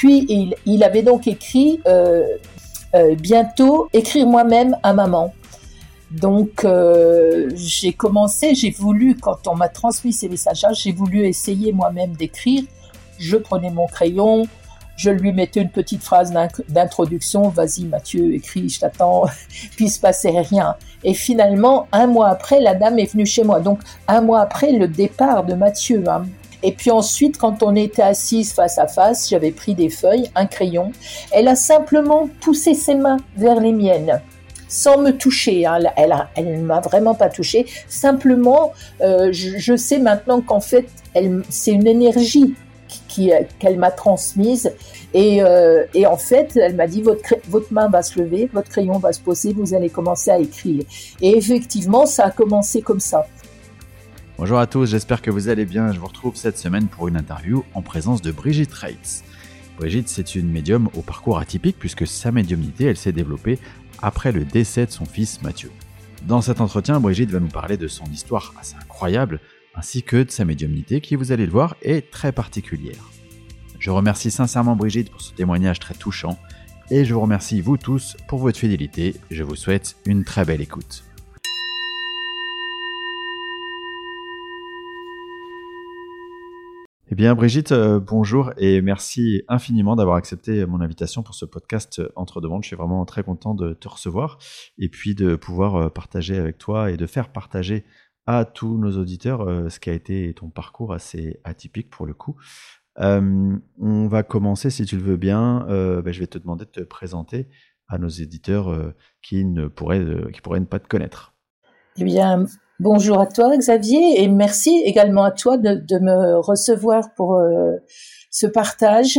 Puis, il, il avait donc écrit euh, euh, bientôt écrire moi-même à maman. Donc, euh, j'ai commencé, j'ai voulu, quand on m'a transmis ces messages-là, j'ai voulu essayer moi-même d'écrire. Je prenais mon crayon, je lui mettais une petite phrase d'introduction, vas-y Mathieu, écris, je t'attends, puis il se passait rien. Et finalement, un mois après, la dame est venue chez moi. Donc, un mois après le départ de Mathieu. Hein. Et puis ensuite, quand on était assise face à face, j'avais pris des feuilles, un crayon. Elle a simplement poussé ses mains vers les miennes sans me toucher. Hein. Elle, elle, ne m'a vraiment pas touché. Simplement, euh, je, sais maintenant qu'en fait, c'est une énergie qu'elle m'a transmise. Et, euh, et, en fait, elle m'a dit votre main va se lever, votre crayon va se poser, vous allez commencer à écrire. Et effectivement, ça a commencé comme ça. Bonjour à tous, j'espère que vous allez bien. Je vous retrouve cette semaine pour une interview en présence de Brigitte Reitz. Brigitte, c'est une médium au parcours atypique puisque sa médiumnité, elle s'est développée après le décès de son fils Mathieu. Dans cet entretien, Brigitte va nous parler de son histoire assez incroyable ainsi que de sa médiumnité qui, vous allez le voir, est très particulière. Je remercie sincèrement Brigitte pour ce témoignage très touchant et je vous remercie vous tous pour votre fidélité. Je vous souhaite une très belle écoute. Bien, Brigitte, euh, bonjour et merci infiniment d'avoir accepté mon invitation pour ce podcast euh, Entre deux mondes. Je suis vraiment très content de te recevoir et puis de pouvoir euh, partager avec toi et de faire partager à tous nos auditeurs ce qui a été ton parcours assez atypique pour le coup. on va commencer, si tu le veux bien, ben, je vais te demander de te présenter à nos éditeurs qui, ne pourraient, qui pourraient ne pas te connaître. Eh bien, Bonjour à toi Xavier et merci également à toi de, me recevoir pour euh, ce partage.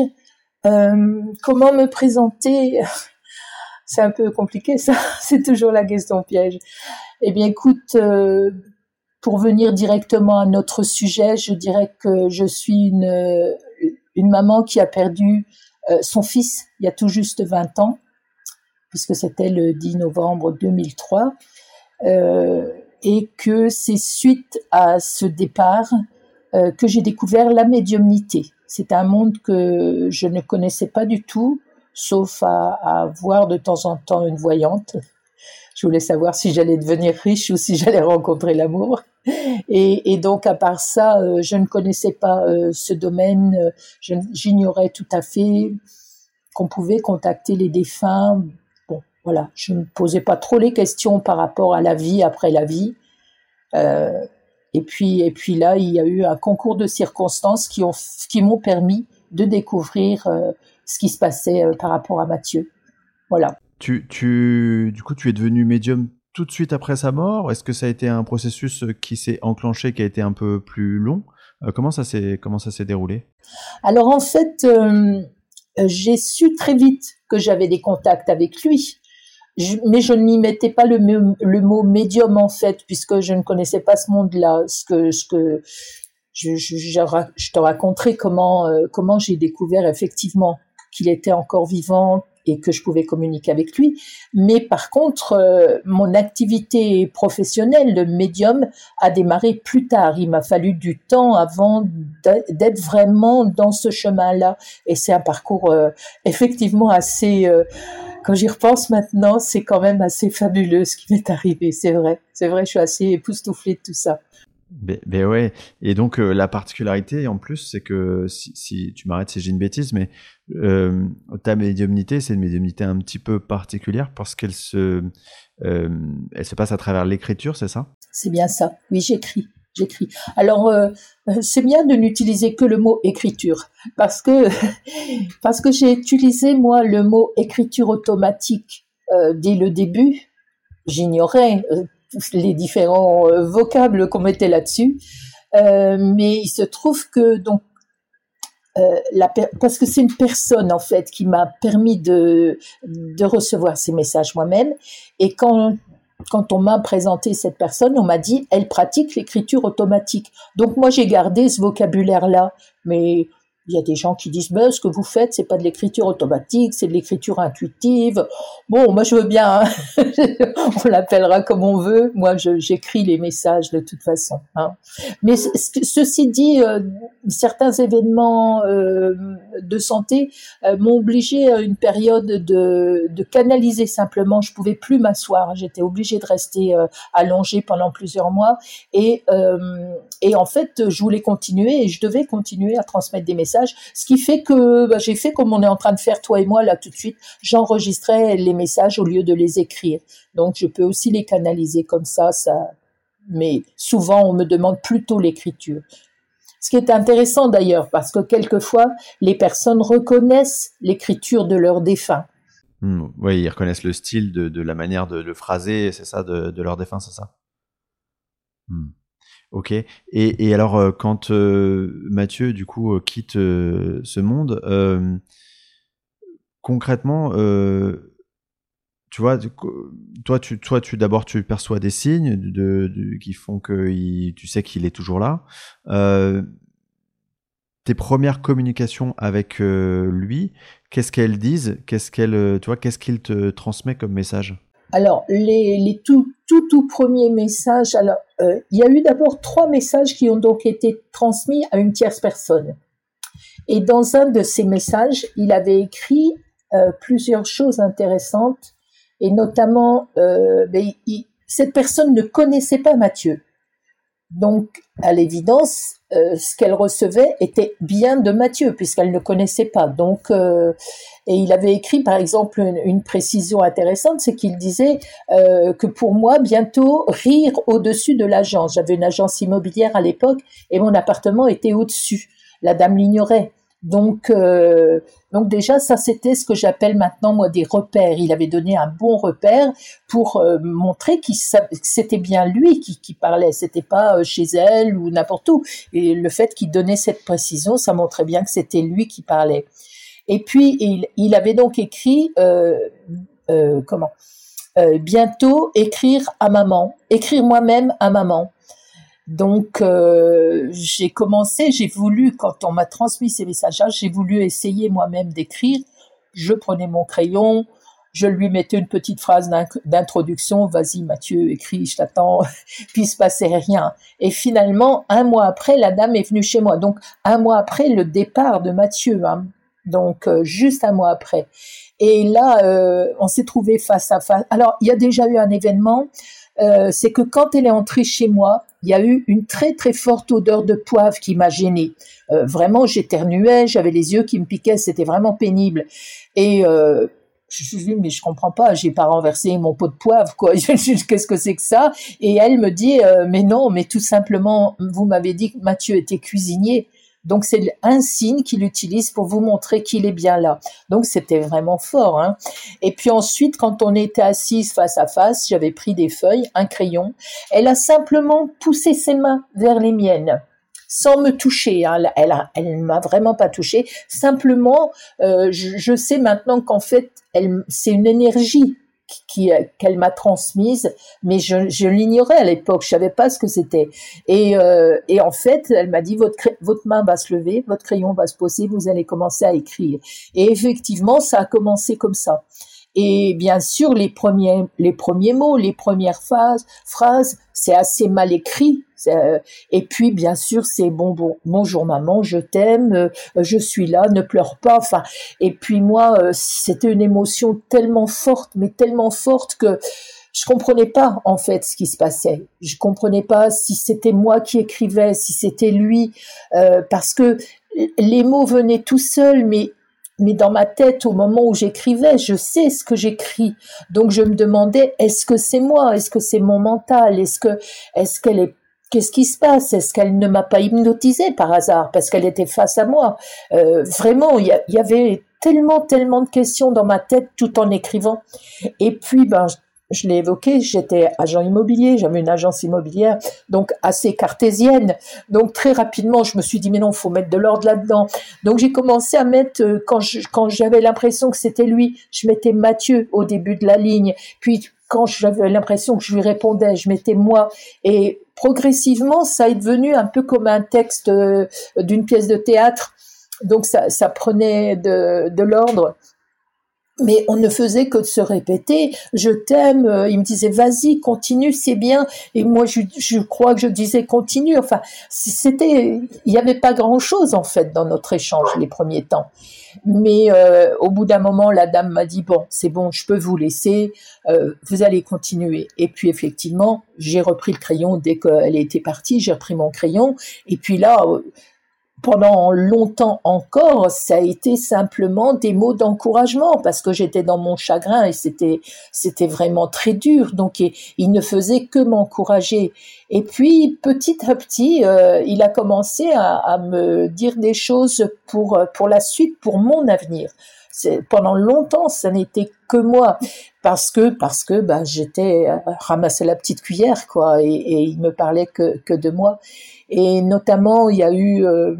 Euh, comment me présenter? C'est un peu compliqué ça, c'est toujours la question piège. Eh bien écoute, euh, pour venir directement à notre sujet, je dirais que je suis une, maman qui a perdu son fils il y a tout juste 20 ans, puisque c'était le 10 novembre 2003. Euh, et que c'est suite à ce départ euh, que j'ai découvert la médiumnité. C'est un monde que je ne connaissais pas du tout, sauf à, à voir de temps en temps une voyante. Je voulais savoir si j'allais devenir riche ou si j'allais rencontrer l'amour. Et, donc, à part ça, euh, je ne connaissais pas euh, ce domaine. J'ignorais tout à fait qu'on pouvait contacter les défunts voilà, je ne me posais pas trop les questions par rapport à la vie après la vie. Euh, et puis, et puis là, il y a eu un concours de circonstances qui ont, qui m'ont permis de découvrir euh, ce qui se passait euh, par rapport à Mathieu. Voilà. Tu, tu, du coup, tu es devenu médium tout de suite après sa mort? Est-ce que ça a été un processus qui s'est enclenché, qui a été un peu plus long? Comment ça s'est, comment ça s'est déroulé? Alors en fait, j'ai su très vite que j'avais des contacts avec lui mais je n'y mettais pas le, le, mot médium en fait, puisque je ne connaissais pas ce monde-là. Ce que, ce que je, je, je, te raconterai comment, euh, comment j'ai découvert effectivement qu'il était encore vivant et que je pouvais communiquer avec lui. Mais par contre, euh, mon activité professionnelle de médium a démarré plus tard. Il m'a fallu du temps avant d'être vraiment dans ce chemin-là. Et c'est un parcours euh, effectivement assez quand j'y repense maintenant, c'est quand même assez fabuleux ce qui m'est arrivé. C'est vrai, c'est vrai, je suis assez époustouflée de tout ça. Ben, ben ouais, et donc euh, la particularité en plus, c'est que si, tu m'arrêtes si j'ai une bêtise, mais euh, ta médiumnité, c'est une médiumnité un petit peu particulière parce qu'elle se, euh, elle se passe à travers l'écriture, c'est ça? C'est bien ça. Oui, j'écris j'écris. Alors, euh, c'est bien de n'utiliser que le mot écriture, parce que, j'ai utilisé, moi, le mot écriture automatique euh, dès le début. J'ignorais euh, les différents vocables qu'on mettait là-dessus. mais il se trouve que, donc, la parce que c'est une personne en fait qui m'a permis de, de recevoir ces messages moi-même et quand quand on m'a présenté cette personne, on m'a dit, elle pratique l'écriture automatique. Donc moi, j'ai gardé ce vocabulaire-là. Mais il y a des gens qui disent, ben, ce que vous faites, c'est pas de l'écriture automatique, c'est de l'écriture intuitive. Bon, moi, je veux bien, hein. on l'appellera comme on veut. Moi, j'écris les messages de toute façon. Hein. Mais ceci dit, euh, certains événements euh, de santé euh, m'ont obligé à une période de, de canaliser simplement. Je pouvais plus m'asseoir. J'étais obligée de rester euh, allongée pendant plusieurs mois. Et, et en fait, je voulais continuer et je devais continuer à transmettre des messages. Ce qui fait que bah, j'ai fait comme on est en train de faire toi et moi là tout de suite. J'enregistrais les messages au lieu de les écrire. Donc je peux aussi les canaliser comme ça. Ça, mais souvent on me demande plutôt l'écriture. Ce qui est intéressant d'ailleurs, parce que quelquefois, les personnes reconnaissent l'écriture de leurs défunts. Hmm, oui, ils reconnaissent le style de, la manière de le phraser, c'est ça, de, de, leur défunt, c'est ça? Hmm. Ok. Et, alors, euh, quand euh, Mathieu, du coup, euh, quitte ce monde, concrètement, tu vois, toi, tu, toi, tu d'abord, tu perçois des signes de, qui font que tu sais qu'il est toujours là. Tes premières communications avec lui, qu'est-ce qu'elles disent? Qu'est-ce qu'elle, tu qu'est-ce qu'il te transmet comme message? Alors, les, les tout, tout, tout premiers messages. Alors, il y a eu d'abord trois messages qui ont donc été transmis à une tierce personne. Et dans un de ces messages, il avait écrit plusieurs choses intéressantes et notamment, euh, ben, cette personne ne connaissait pas Mathieu. Donc, à l'évidence, euh, ce qu'elle recevait était bien de Mathieu, puisqu'elle ne connaissait pas. Donc, euh, et il avait écrit, par exemple, une, précision intéressante, c'est qu'il disait que pour moi, bientôt, rire au-dessus de l'agence. J'avais une agence immobilière à l'époque, et mon appartement était au-dessus. La dame l'ignorait. Donc, euh, donc déjà, ça c'était ce que j'appelle maintenant moi des repères. Il avait donné un bon repère pour euh, montrer que c'était bien lui qui, qui parlait, c'était pas euh, chez elle ou n'importe où. Et le fait qu'il donnait cette précision, ça montrait bien que c'était lui qui parlait. Et puis il, il avait donc écrit comment bientôt écrire à maman, écrire moi-même à maman. Donc euh, j'ai commencé, j'ai voulu, quand on m'a transmis ces messages j'ai voulu essayer moi-même d'écrire. Je prenais mon crayon, je lui mettais une petite phrase d'introduction, vas-y Mathieu, écris, je t'attends, puis il se passait rien. Et finalement, un mois après, la dame est venue chez moi. Donc un mois après le départ de Mathieu, hein. donc euh, juste un mois après. Et là, euh, on s'est trouvé face à face. Alors il y a déjà eu un événement. c'est que quand elle est entrée chez moi, il y a eu une très très forte odeur de poivre qui m'a gênée. Euh, vraiment, j'éternuais, j'avais les yeux qui me piquaient, c'était vraiment pénible. Et euh, je suis dit, mais je comprends pas, j'ai pas renversé mon pot de poivre, quoi. Qu'est-ce que c'est que ça? Et elle me dit, euh, mais non, mais tout simplement, vous m'avez dit que Mathieu était cuisinier. Donc c'est un signe qu'il utilise pour vous montrer qu'il est bien là. Donc c'était vraiment fort. Hein. Et puis ensuite, quand on était assise face à face, j'avais pris des feuilles, un crayon. Elle a simplement poussé ses mains vers les miennes sans me toucher. Hein. Elle, elle, m'a vraiment pas touché. Simplement, euh, je, je, sais maintenant qu'en fait, elle, c'est une énergie qu'elle m'a transmise, mais je, l'ignorais à l'époque, je savais pas ce que c'était. Et, euh, en fait, elle m'a dit votre main va se lever, votre crayon va se poser, vous allez commencer à écrire. Et effectivement, ça a commencé comme ça. Et bien sûr, les premiers, les premiers mots, les premières phrases, phrases, c'est assez mal écrit. Euh, et puis, bien sûr, c'est bon, bon, bonjour maman, je t'aime, euh, je suis là, ne pleure pas. Enfin, et puis moi, euh, c'était une émotion tellement forte, mais tellement forte que je comprenais pas en fait ce qui se passait. Je comprenais pas si c'était moi qui écrivais, si c'était lui, parce que les mots venaient tout seuls, mais mais dans ma tête, au moment où j'écrivais, je sais ce que j'écris. Donc je me demandais, est-ce que c'est moi? Est-ce que c'est mon mental? Est-ce que, est-ce qu'elle est Qu'est-ce qui se passe? Est-ce qu'elle ne m'a pas hypnotisée par hasard parce qu'elle était face à moi? Euh, Vraiment, il y, y, avait tellement, tellement de questions dans ma tête tout en écrivant. Et puis, ben, je l'ai évoqué, j'étais agent immobilier, j'avais une agence immobilière, donc assez cartésienne. Donc très rapidement, je me suis dit mais non, faut mettre de l'ordre là-dedans. Donc j'ai commencé à mettre euh, quand j'avais l'impression que c'était lui, je mettais Mathieu au début de la ligne. Puis quand j'avais l'impression que je lui répondais, je mettais moi. Et progressivement, ça est devenu un peu comme un texte euh, d'une pièce de théâtre. Donc ça, prenait de l'ordre. Mais on ne faisait que se répéter. Je t'aime. Euh, il me disait vas-y continue c'est bien. Et moi je, je, crois que je disais continue. Enfin c'était il n'y avait pas grand chose en fait dans notre échange les premiers temps. Mais euh, au bout d'un moment la dame m'a dit bon c'est bon je peux vous laisser. Euh, vous allez continuer. Et puis effectivement j'ai repris le crayon. Dès qu'elle était partie j'ai repris mon crayon. Et puis là pendant longtemps encore, ça a été simplement des mots d'encouragement parce que j'étais dans mon chagrin et c'était c'était vraiment très dur. Donc il, ne faisait que m'encourager. Et puis petit à petit, euh, il a commencé à, à, me dire des choses pour pour la suite, pour mon avenir. Pendant longtemps, ça n'était que moi parce que parce que bah, j'étais euh, ramassé la petite cuillère quoi et, et il me parlait que que de moi. Et notamment, il y a eu, euh,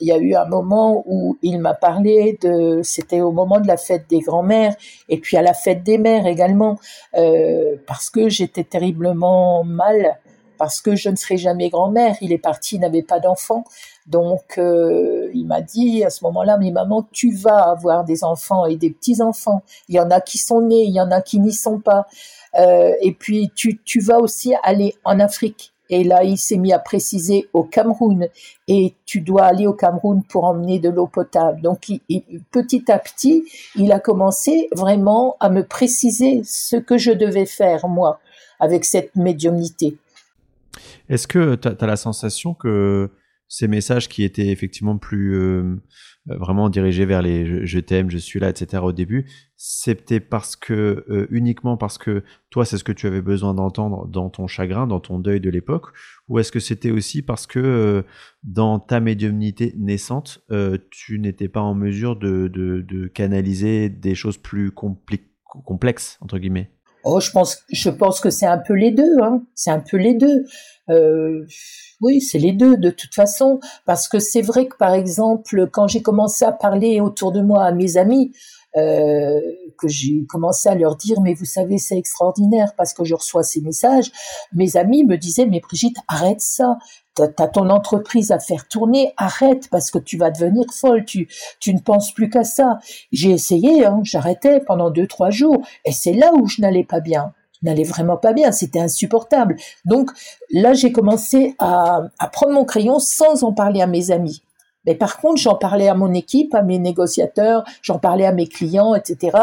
il y a eu un moment où il m'a parlé de, c'était au moment de la fête des grands-mères et puis à la fête des mères également, euh, parce que j'étais terriblement mal, parce que je ne serai jamais grand-mère. Il est parti, il n'avait pas d'enfant, donc euh, il m'a dit à ce moment-là, mais maman, tu vas avoir des enfants et des petits enfants. Il y en a qui sont nés, il y en a qui n'y sont pas. Euh, et puis tu, tu vas aussi aller en Afrique et là, il s'est mis à préciser au Cameroun. Et tu dois aller au Cameroun pour emmener de l'eau potable. Donc, petit à petit, il a commencé vraiment à me préciser ce que je devais faire, moi, avec cette médiumnité. Est-ce que tu as, la sensation que ces messages qui étaient effectivement plus euh, euh, vraiment dirigés vers les je, t'aime, je suis là, etc. au début, c'était parce que euh, uniquement parce que toi c'est ce que tu avais besoin d'entendre dans ton chagrin, dans ton deuil de l'époque, ou est-ce que c'était aussi parce que dans ta médiumnité naissante, tu n'étais pas en mesure de, de, de, canaliser des choses plus complexes entre guillemets? Oh, je pense, je pense que c'est un peu les deux. Hein. C'est un peu les deux. Euh, oui, c'est les deux de toute façon, parce que c'est vrai que par exemple, quand j'ai commencé à parler autour de moi à mes amis, euh, que j'ai commencé à leur dire, mais vous savez, c'est extraordinaire parce que je reçois ces messages. Mes amis me disaient, mais Brigitte, arrête ça. T'as as ton entreprise à faire tourner, arrête parce que tu vas devenir folle. Tu, tu ne penses plus qu'à ça. J'ai essayé, hein, j'arrêtais pendant deux trois jours, et c'est là où je n'allais pas bien n'allait vraiment pas bien, c'était insupportable. Donc là, j'ai commencé à, à, prendre mon crayon sans en parler à mes amis. Mais par contre, j'en parlais à mon équipe, à mes négociateurs, j'en parlais à mes clients, etc.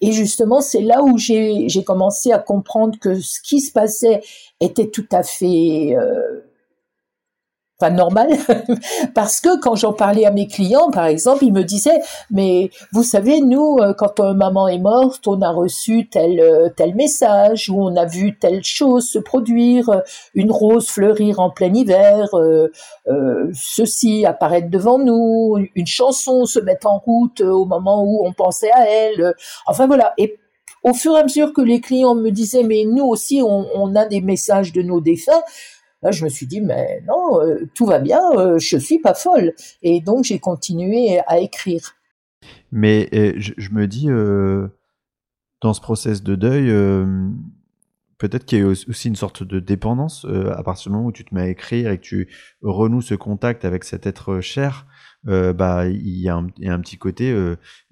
Et justement, c'est là où j'ai commencé à comprendre que ce qui se passait était tout à fait euh, normal, parce que quand j'en parlais à mes clients, par exemple, ils me disaient, mais vous savez, nous, euh, quand maman est morte, on a reçu tel euh, tel message ou on a vu telle chose se produire, euh, une rose fleurir en plein hiver, ceci apparaître devant nous, une chanson se mettre en route au moment où on pensait à elle. Enfin voilà. Et au fur et à mesure que les clients me disaient, mais nous aussi, on a des messages de nos défunts, Là, je me suis dit, mais non, euh, tout va bien, euh, je suis pas folle. Et donc, j'ai continué à écrire. Mais euh, je, me dis, dans ce process de deuil, peut-être qu'il y a aussi une sorte de dépendance à partir du moment où tu te mets à écrire et que tu renoues ce contact avec cet être cher. bah il y, a un, petit côté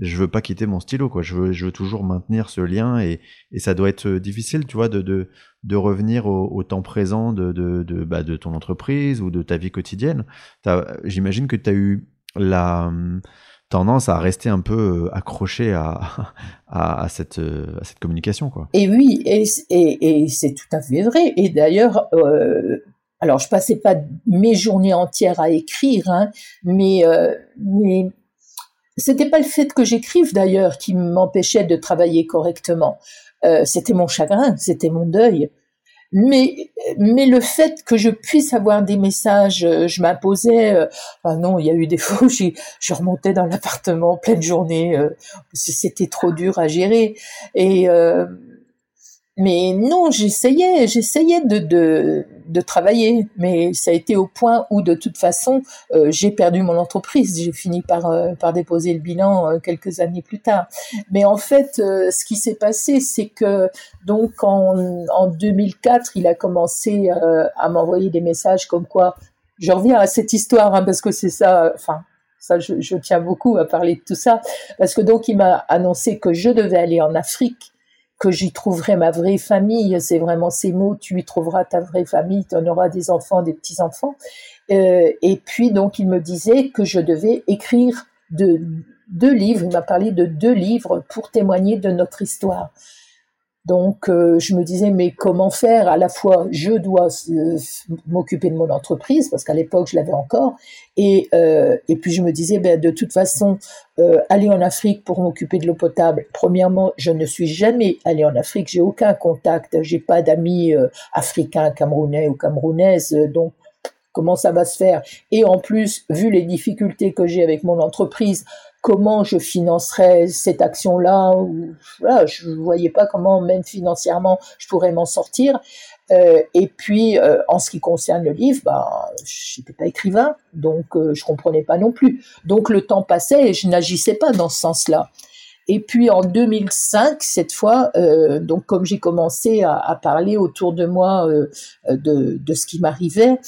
je veux pas quitter mon stylo quoi je veux, toujours maintenir ce lien et, et ça doit être difficile tu vois de, de, de revenir au, temps présent de, de, bah, de, ton entreprise ou de ta vie quotidienne. J'imagine que tu as eu la hum, tendance à rester un peu euh, accroché à, à, cette, euh, à cette communication. Quoi. Et oui, et, et, c'est tout à fait vrai. Et d'ailleurs, euh, alors je passais pas mes journées entières à écrire, hein, mais, euh, mais pas le fait que j'écrive d'ailleurs qui m'empêchait de travailler correctement. Euh, c'était mon chagrin, c'était mon deuil. Mais, mais le fait que je puisse avoir des messages, euh, je m'imposais. Euh, non, il y a eu des fois où je remontais dans l'appartement pleine journée. c'était trop dur à gérer. Et mais non, j'essayais, j'essayais de, de, travailler, mais ça a été au point où de toute façon euh, j'ai perdu mon entreprise. J'ai fini par euh, par déposer le bilan euh, quelques années plus tard. Mais en fait, ce qui s'est passé, c'est que donc en, en 2004, il a commencé à m'envoyer des messages comme quoi. Je reviens à cette histoire hein, parce que c'est ça. Enfin, Ça, je, tiens beaucoup à parler de tout ça, parce que donc il m'a annoncé que je devais aller en Afrique, que j'y trouverais ma vraie famille. C'est vraiment ces mots, tu y trouveras ta vraie famille, tu en auras des enfants, des petits-enfants. Euh, et puis donc il me disait que je devais écrire de, deux livres, il m'a parlé de deux livres pour témoigner de notre histoire. Donc, euh, je me disais, mais comment faire? À la fois, je dois euh, m'occuper de mon entreprise, parce qu'à l'époque, je l'avais encore, et, euh, et puis je me disais, ben, de toute façon, aller en Afrique pour m'occuper de l'eau potable, premièrement, je ne suis jamais allée en Afrique, j'ai aucun contact, j'ai pas d'amis africains, camerounais ou camerounaises, donc comment ça va se faire? Et en plus, vu les difficultés que j'ai avec mon entreprise, comment je financerais cette action-là voilà, Je voyais pas comment, même financièrement, je pourrais m'en sortir. Euh, et puis, euh, en ce qui concerne le livre, bah, je n'étais pas écrivain, donc euh, je comprenais pas non plus. Donc le temps passait et je n'agissais pas dans ce sens-là. Et puis en 2005, cette fois, euh, donc comme j'ai commencé à, à, parler autour de moi euh, de, de, ce qui m'arrivait,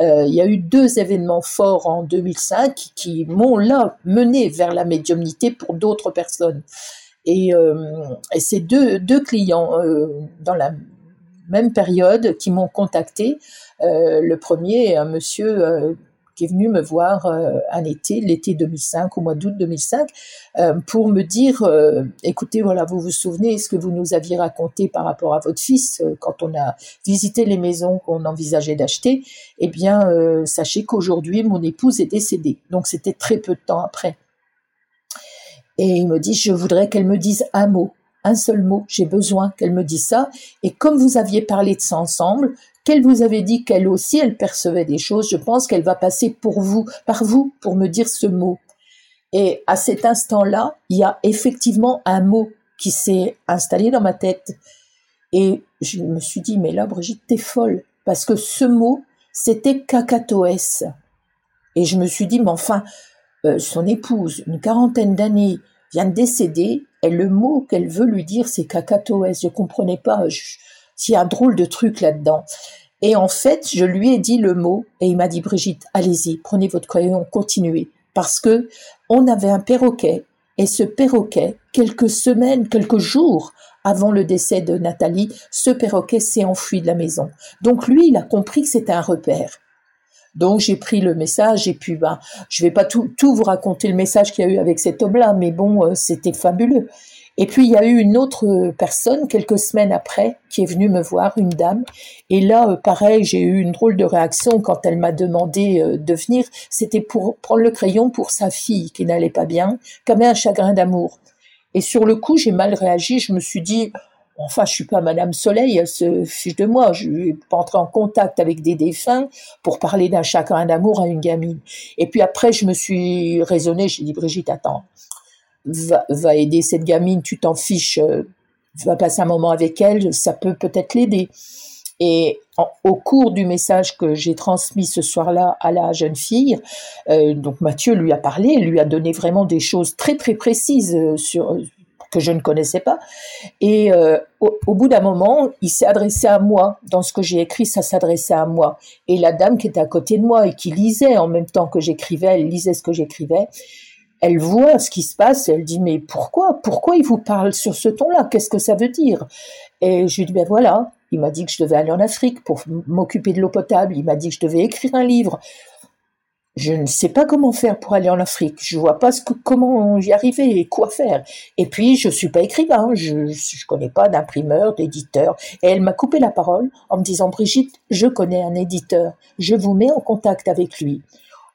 il y a eu deux événements forts en 2005 qui m'ont là mené vers la médiumnité pour d'autres personnes. Et, euh, et c'est deux, deux clients euh, dans la même période qui m'ont contacté. le premier, un monsieur qui est venu me voir euh, un été, l'été 2005, au mois d'août 2005, euh, pour me dire, euh, écoutez, voilà, vous vous souvenez ce que vous nous aviez raconté par rapport à votre fils quand on a visité les maisons qu'on envisageait d'acheter Eh bien, sachez qu'aujourd'hui, mon épouse est décédée. Donc, c'était très peu de temps après. Et il me dit, je voudrais qu'elle me dise un mot un seul mot, j'ai besoin qu'elle me dise ça. Et comme vous aviez parlé de ça ensemble, qu'elle vous avait dit qu'elle aussi, elle percevait des choses, je pense qu'elle va passer pour vous, par vous, pour me dire ce mot. Et à cet instant-là, il y a effectivement un mot qui s'est installé dans ma tête. Et je me suis dit, mais là, Brigitte, t'es folle. Parce que ce mot, c'était cacatoès. Et je me suis dit, mais enfin, euh, son épouse, une quarantaine d'années, vient de décéder, et le mot qu'elle veut lui dire, c'est cacatoès. Je comprenais pas. S'il y a un drôle de truc là-dedans. Et en fait, je lui ai dit le mot et il m'a dit Brigitte, allez-y, prenez votre crayon, continuez. Parce que on avait un perroquet et ce perroquet, quelques semaines, quelques jours avant le décès de Nathalie, ce perroquet s'est enfui de la maison. Donc lui, il a compris que c'était un repère. Donc j'ai pris le message et puis ben je vais pas tout, tout vous raconter le message qu'il y a eu avec cet homme-là, mais bon euh, c'était fabuleux. Et puis il y a eu une autre personne quelques semaines après qui est venue me voir, une dame. Et là, euh, pareil, j'ai eu une drôle de réaction quand elle m'a demandé euh, de venir. C'était pour prendre le crayon pour sa fille qui n'allait pas bien, qui avait un chagrin d'amour. Et sur le coup, j'ai mal réagi. Je me suis dit, enfin, je suis pas Madame Soleil, elle se fiche de moi. Je vais pas entrer en contact avec des défunts pour parler d'un chagrin d'amour à une gamine. Et puis après, je me suis raisonnée. J'ai dit, Brigitte, attends va, aider cette gamine, tu t'en fiches, euh, va passer un moment avec elle, ça peut peut-être l'aider. Et au cours du message que j'ai transmis ce soir-là à la jeune fille, euh, donc Mathieu lui a parlé, lui a donné vraiment des choses très très précises euh, sur que je ne connaissais pas. Et au, au, bout d'un moment, il s'est adressé à moi. Dans ce que j'ai écrit, ça s'adressait à moi. Et la dame qui était à côté de moi et qui lisait en même temps que j'écrivais, elle lisait ce que j'écrivais elle voit ce qui se passe, elle dit mais pourquoi? Pourquoi il vous parle sur ce ton-là? Qu'est-ce que ça veut dire? Et je lui dis ben voilà, il m'a dit que je devais aller en Afrique pour m'occuper de l'eau potable, il m'a dit que je devais écrire un livre. Je ne sais pas comment faire pour aller en Afrique. Je vois pas comment y arriver et quoi faire. Et puis, je suis pas écrivain. Je, je connais pas d'imprimeur, d'éditeur. Et elle m'a coupé la parole en me disant, Brigitte, je connais un éditeur. Je vous mets en contact avec lui.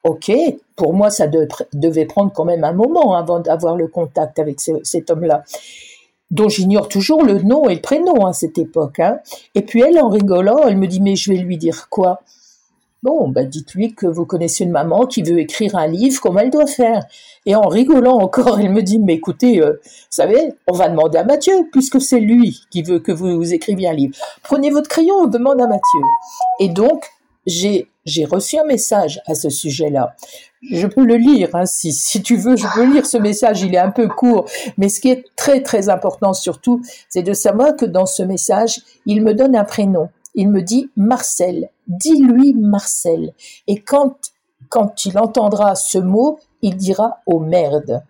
Ok, pour moi, ça devait prendre quand même un moment avant d'avoir le contact avec cet homme-là, dont j'ignore toujours le nom et le prénom à cette époque. Hein. Et puis elle, en rigolant, elle me dit, mais je vais lui dire quoi? Bon, ben dites-lui que vous connaissez une maman qui veut écrire un livre, comment elle doit faire? Et en rigolant encore, elle me dit, mais écoutez, euh, vous savez, on va demander à Mathieu, puisque c'est lui qui veut que vous écriviez un livre. Prenez votre crayon, on demande à Mathieu. Et donc, j'ai j'ai reçu un message à ce sujet-là. Je peux le lire, hein, si, si tu veux, je peux lire ce message, il est un peu court, mais ce qui est très très important surtout, c'est de savoir que dans ce message, il me donne un prénom. Il me dit Marcel, dis-lui Marcel. Et quand, il entendra ce mot, il dira oh merde.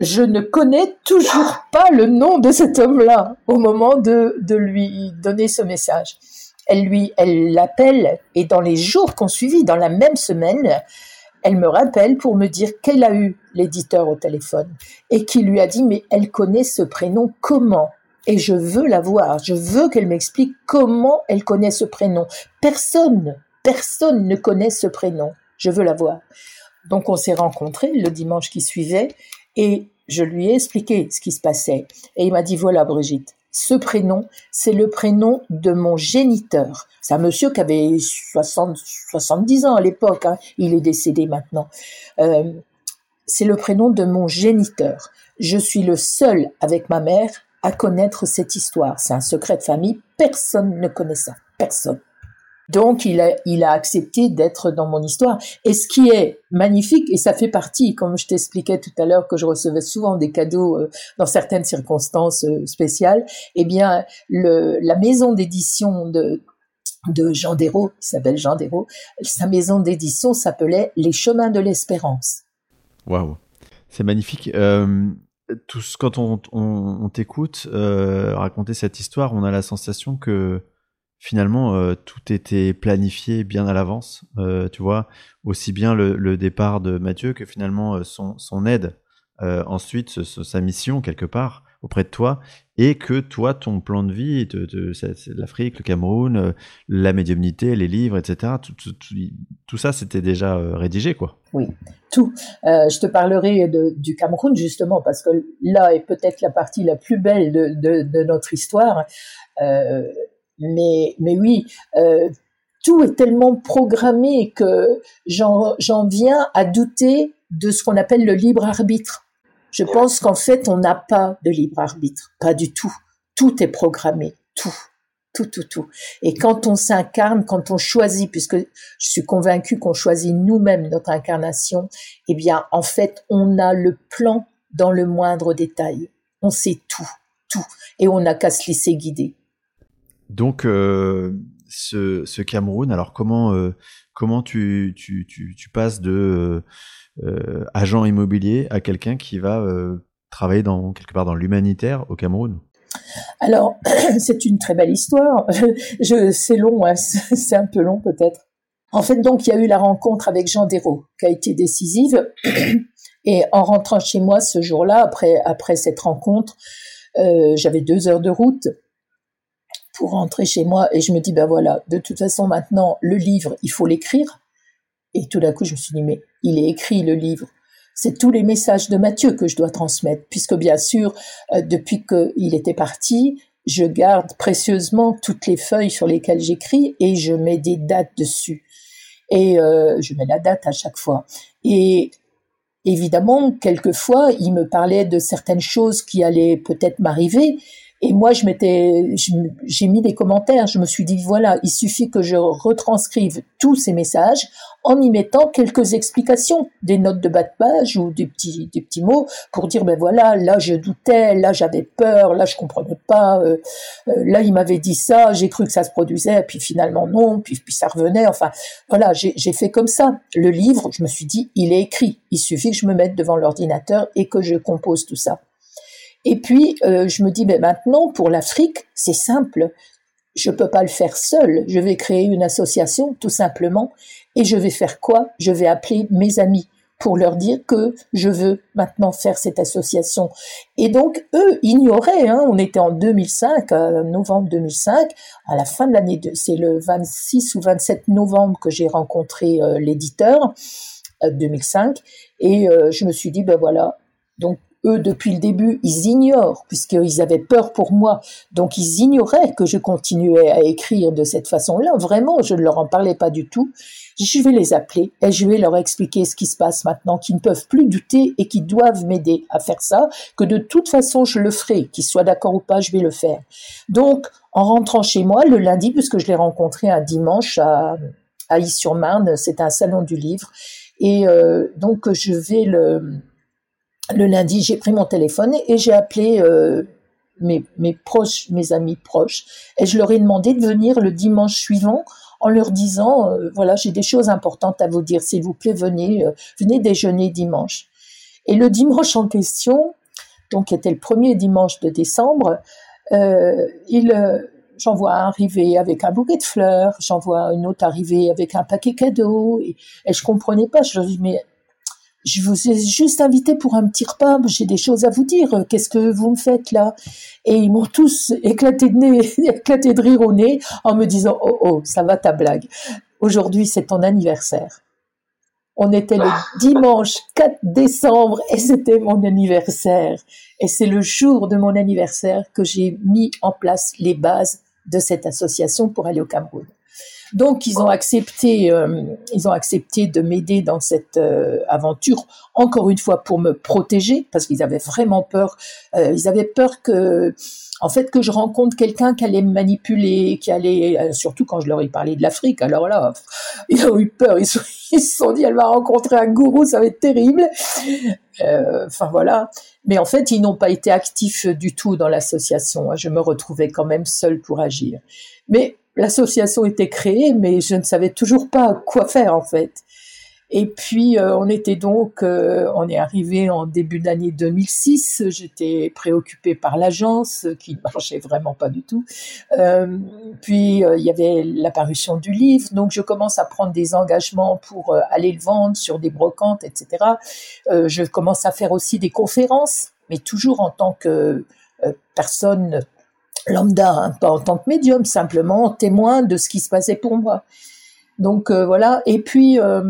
Je ne connais toujours pas le nom de cet homme-là au moment de, lui donner ce message. Elle lui, elle l'appelle et dans les jours qu'on suivit, dans la même semaine, elle me rappelle pour me dire qu'elle a eu l'éditeur au téléphone et qui lui a dit mais elle connaît ce prénom comment? Et je veux la voir, je veux qu'elle m'explique comment elle connaît ce prénom. Personne, personne ne connaît ce prénom. Je veux la voir. Donc on s'est rencontrés le dimanche qui suivait et je lui ai expliqué ce qui se passait. Et il m'a dit voilà Brigitte, ce prénom, c'est le prénom de mon géniteur. C'est un monsieur qui avait 60, 70 ans à l'époque, hein. il est décédé maintenant. Euh, c'est le prénom de mon géniteur. Je suis le seul avec ma mère à connaître cette histoire. C'est un secret de famille, personne ne connaît ça, personne. Donc il a, accepté d'être dans mon histoire. Et ce qui est magnifique, et ça fait partie, comme je t'expliquais tout à l'heure, que je recevais souvent des cadeaux euh, dans certaines circonstances euh, spéciales, eh bien la maison d'édition de, de Jean Dérault, qui s'appelle Jean Dérault, sa maison d'édition s'appelait Les Chemins de l'Espérance. Waouh, c'est magnifique. Euh, tout, quand on, on, on t'écoute euh, raconter cette histoire, on a la sensation que finalement euh, tout était planifié bien à l'avance. Euh, tu vois, aussi bien le, le, départ de Mathieu que finalement euh, son, son aide, euh, ensuite sa mission quelque part auprès de toi, et que toi, ton plan de vie, l'Afrique, le Cameroun, euh, la médiumnité, les livres, etc., tout, ça, c'était déjà euh, rédigé, quoi. Oui, tout. Euh, je te parlerai du Cameroun, justement, parce que là est peut-être la partie la plus belle de, notre histoire. Mais, mais oui, tout est tellement programmé que j'en viens à douter de ce qu'on appelle le libre arbitre. Je pense qu'en fait, on n'a pas de libre arbitre, pas du tout. Tout est programmé, tout, tout, tout, tout. Et quand on s'incarne, quand on choisit, puisque je suis convaincue qu'on choisit nous-mêmes notre incarnation, eh bien, en fait, on a le plan dans le moindre détail. On sait tout, tout, et on n'a qu'à se laisser guider. Donc, euh, ce, Cameroun, alors comment, euh, comment tu, tu, tu, tu, passes de euh, agent immobilier à quelqu'un qui va euh, travailler dans, quelque part dans l'humanitaire au Cameroun Alors, c'est une très belle histoire. Je, c'est long, hein, c'est un peu long peut-être. En fait, donc, il y a eu la rencontre avec Jean Dérault qui a été décisive. Et en rentrant chez moi ce jour-là, après, après cette rencontre, euh, j'avais deux heures de route pour rentrer chez moi et je me dis, ben voilà, de toute façon maintenant, le livre, il faut l'écrire. Et tout d'un coup, je me suis dit, mais il est écrit le livre. C'est tous les messages de Mathieu que je dois transmettre, puisque bien sûr, euh, depuis qu'il était parti, je garde précieusement toutes les feuilles sur lesquelles j'écris et je mets des dates dessus. Et euh, je mets la date à chaque fois. Et évidemment, quelquefois, il me parlait de certaines choses qui allaient peut-être m'arriver, et moi, je m'étais, j'ai mis des commentaires. Je me suis dit voilà, il suffit que je retranscrive tous ces messages en y mettant quelques explications, des notes de bas de page ou des petits, des petits mots pour dire ben voilà, là je doutais, là j'avais peur, là je comprenais pas, euh, euh, là il m'avait dit ça, j'ai cru que ça se produisait, puis finalement non, puis puis ça revenait. Enfin voilà, j'ai fait comme ça. Le livre, je me suis dit il est écrit, il suffit que je me mette devant l'ordinateur et que je compose tout ça. Et puis, euh, je me dis, ben maintenant, pour l'Afrique, c'est simple. Je peux pas le faire seul. Je vais créer une association, tout simplement. Et je vais faire quoi? Je vais appeler mes amis pour leur dire que je veux maintenant faire cette association. Et donc, eux ignoraient, hein, on était en 2005, euh, novembre 2005, à la fin de l'année, c'est le 26 ou 27 novembre que j'ai rencontré euh, l'éditeur, 2005, euh, et euh, je me suis dit, ben voilà, donc eux, depuis le début, ils ignorent, puisqu'ils avaient peur pour moi, donc ils ignoraient que je continuais à écrire de cette façon-là. Vraiment, je ne leur en parlais pas du tout. Je vais les appeler et je vais leur expliquer ce qui se passe maintenant, qu'ils ne peuvent plus douter et qu'ils doivent m'aider à faire ça, que de toute façon, je le ferai, qu'ils soient d'accord ou pas, je vais le faire. Donc, en rentrant chez moi le lundi, puisque je l'ai rencontré un dimanche à, à sur marne c'est un salon du livre, et euh, donc je vais le le lundi, j'ai pris mon téléphone et j'ai appelé euh, mes, mes, proches, mes amis proches, et je leur ai demandé de venir le dimanche suivant en leur disant, voilà, j'ai des choses importantes à vous dire, s'il vous plaît, venez, venez déjeuner dimanche. Et le dimanche en question, donc était le premier dimanche de décembre, il j'en vois un arriver avec un bouquet de fleurs, j'en vois une autre arriver avec un paquet cadeau, et, et je comprenais pas. Je leur dis, mais je vous ai juste invité pour un petit repas, j'ai des choses à vous dire, qu'est-ce que vous me faites là? Et ils m'ont tous éclaté de nez, éclaté de rire au nez en me disant, oh oh, ça va ta blague. Aujourd'hui, c'est ton anniversaire. On était le dimanche 4 décembre et c'était mon anniversaire. Et c'est le jour de mon anniversaire que j'ai mis en place les bases de cette association pour aller au Cameroun. Donc ils ont accepté, euh, ils ont accepté de m'aider dans cette euh, aventure encore une fois pour me protéger parce qu'ils avaient vraiment peur. Euh, ils avaient peur que, en fait, que je rencontre quelqu'un qui allait me manipuler, qui allait, surtout quand je leur ai parlé de l'Afrique. Alors là, ils ont eu peur. Ils se sont dit, elle va rencontrer un gourou, ça va être terrible. Enfin voilà. Mais en fait, ils n'ont pas été actifs du tout dans l'association. Je me retrouvais quand même seule pour agir. Mais l'association était créée, mais je ne savais toujours pas quoi faire en fait. Et puis euh, on était donc, euh, on est arrivé en début d'année 2006. J'étais préoccupée par l'agence qui ne marchait vraiment pas du tout. Euh, puis il y avait l'apparition du livre, donc je commence à prendre des engagements pour aller le vendre sur des brocantes, etc. je commence à faire aussi des conférences, mais toujours en tant que personne lambda, hein, pas en tant que médium, simplement témoin de ce qui se passait pour moi. Donc euh, voilà. Et puis euh,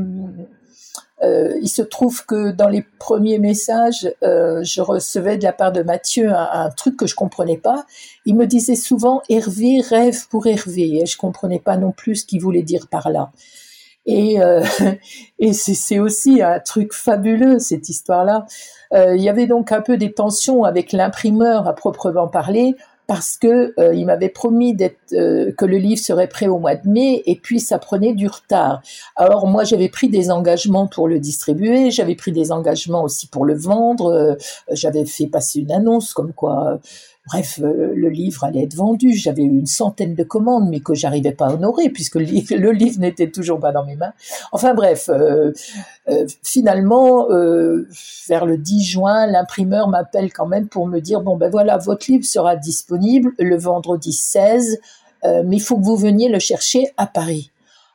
euh, il se trouve que dans les premiers messages, je recevais de la part de Mathieu un, truc que je comprenais pas. Il me disait souvent Hervé rêve pour Hervé, et je comprenais pas non plus ce qu'il voulait dire par là. Et, et c'est aussi un truc fabuleux cette histoire-là. il y avait donc un peu des tensions avec l'imprimeur à proprement parler parce que euh, il m'avait promis d'être euh, que le livre serait prêt au mois de mai et puis ça prenait du retard. Alors moi j'avais pris des engagements pour le distribuer, j'avais pris des engagements aussi pour le vendre, euh, j'avais fait passer une annonce comme quoi Bref, euh, le livre allait être vendu. J'avais eu une centaine de commandes, mais que j'arrivais pas à honorer puisque le, livre, n'était toujours pas dans mes mains. Enfin bref, euh, euh, finalement, vers le 10 juin, l'imprimeur m'appelle quand même pour me dire bon ben voilà, votre livre sera disponible le vendredi 16, mais il faut que vous veniez le chercher à Paris.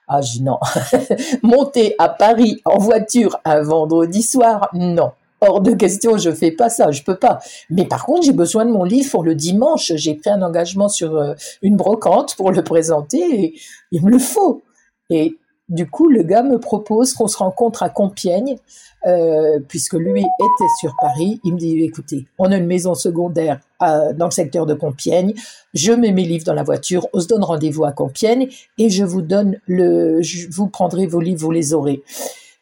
Ah, je non. Monter à Paris en voiture un vendredi soir, non hors de question, je fais pas ça, je peux pas. Mais par contre, j'ai besoin de mon livre pour le dimanche. J'ai pris un engagement sur euh, une brocante pour le présenter et il me le faut. Et du coup, le gars me propose qu'on se rencontre à Compiègne, euh, puisque lui était sur Paris. Il me dit, écoutez, on a une maison secondaire euh, dans le secteur de Compiègne. Je mets mes livres dans la voiture. On se donne rendez-vous à Compiègne et je vous donne le, vous prendrez vos livres, vous les aurez.